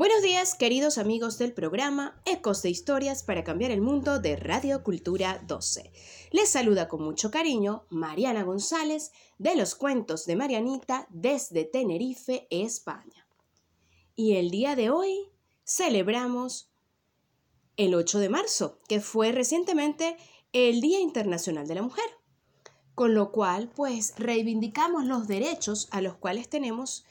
Buenos días, queridos amigos del programa Ecos de Historias para Cambiar el Mundo de Radio Cultura 12. Les saluda con mucho cariño Mariana González de los Cuentos de Marianita desde Tenerife, España. Y el día de hoy celebramos el 8 de marzo, que fue recientemente el Día Internacional de la Mujer. Con lo cual, pues reivindicamos los derechos a los cuales tenemos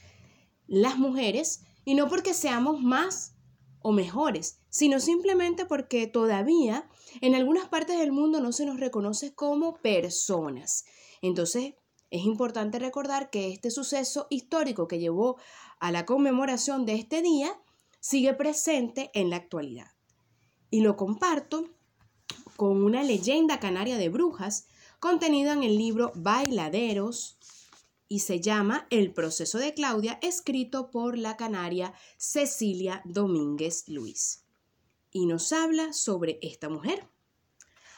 las mujeres y no porque seamos más o mejores, sino simplemente porque todavía en algunas partes del mundo no se nos reconoce como personas. Entonces, es importante recordar que este suceso histórico que llevó a la conmemoración de este día sigue presente en la actualidad. Y lo comparto con una leyenda canaria de brujas contenida en el libro Bailaderos y se llama El proceso de Claudia, escrito por la canaria Cecilia Domínguez Luis. Y nos habla sobre esta mujer.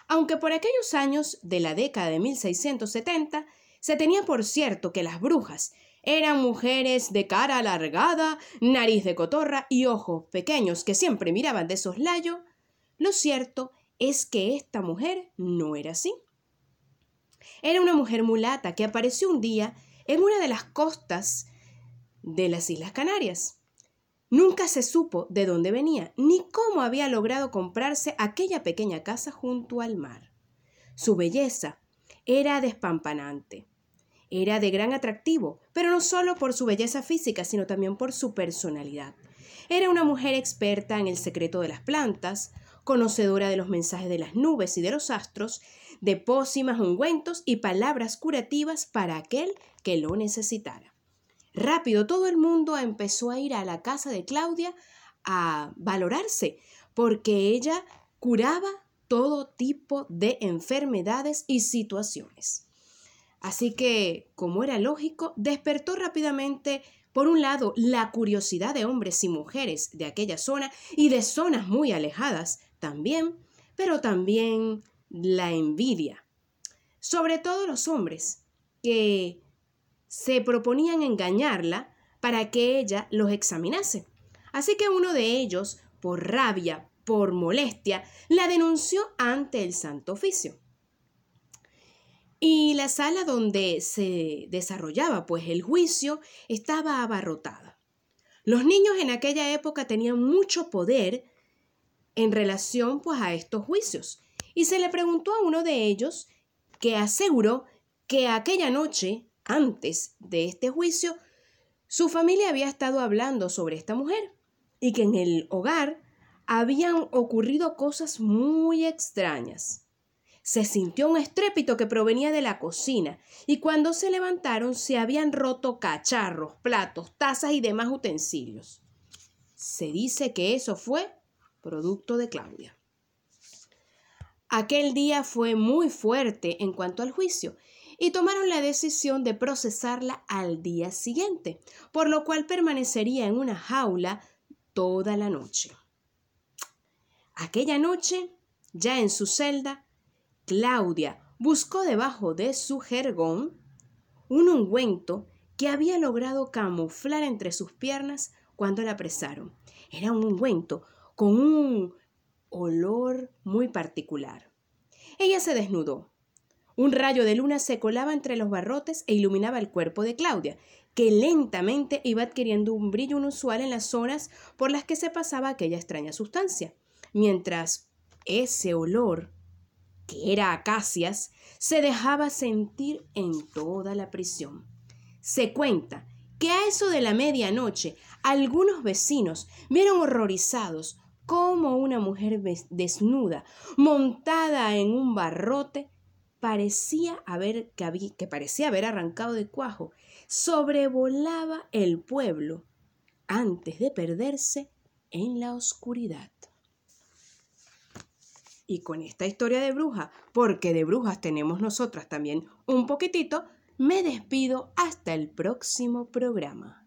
Aunque por aquellos años de la década de 1670 se tenía por cierto que las brujas eran mujeres de cara alargada, nariz de cotorra y ojos pequeños que siempre miraban de soslayo, lo cierto es que esta mujer no era así. Era una mujer mulata que apareció un día en una de las costas de las Islas Canarias. Nunca se supo de dónde venía ni cómo había logrado comprarse aquella pequeña casa junto al mar. Su belleza era despampanante. Era de gran atractivo, pero no solo por su belleza física, sino también por su personalidad. Era una mujer experta en el secreto de las plantas, conocedora de los mensajes de las nubes y de los astros, de pócimas, ungüentos y palabras curativas para aquel que lo necesitara. Rápido todo el mundo empezó a ir a la casa de Claudia a valorarse, porque ella curaba todo tipo de enfermedades y situaciones. Así que, como era lógico, despertó rápidamente, por un lado, la curiosidad de hombres y mujeres de aquella zona y de zonas muy alejadas también, pero también la envidia. Sobre todo los hombres, que se proponían engañarla para que ella los examinase. Así que uno de ellos, por rabia, por molestia, la denunció ante el Santo Oficio. Y la sala donde se desarrollaba pues el juicio estaba abarrotada. Los niños en aquella época tenían mucho poder en relación pues a estos juicios y se le preguntó a uno de ellos que aseguró que aquella noche antes de este juicio, su familia había estado hablando sobre esta mujer y que en el hogar habían ocurrido cosas muy extrañas. Se sintió un estrépito que provenía de la cocina y cuando se levantaron se habían roto cacharros, platos, tazas y demás utensilios. Se dice que eso fue producto de Claudia. Aquel día fue muy fuerte en cuanto al juicio y tomaron la decisión de procesarla al día siguiente, por lo cual permanecería en una jaula toda la noche. Aquella noche, ya en su celda, Claudia buscó debajo de su jergón un ungüento que había logrado camuflar entre sus piernas cuando la apresaron. Era un ungüento con un olor muy particular. Ella se desnudó, un rayo de luna se colaba entre los barrotes e iluminaba el cuerpo de Claudia, que lentamente iba adquiriendo un brillo inusual en las zonas por las que se pasaba aquella extraña sustancia, mientras ese olor, que era acacias, se dejaba sentir en toda la prisión. Se cuenta que a eso de la medianoche algunos vecinos vieron horrorizados cómo una mujer desnuda, montada en un barrote, parecía haber, que, que parecía haber arrancado de cuajo, sobrevolaba el pueblo antes de perderse en la oscuridad. Y con esta historia de bruja, porque de brujas tenemos nosotras también un poquitito, me despido hasta el próximo programa.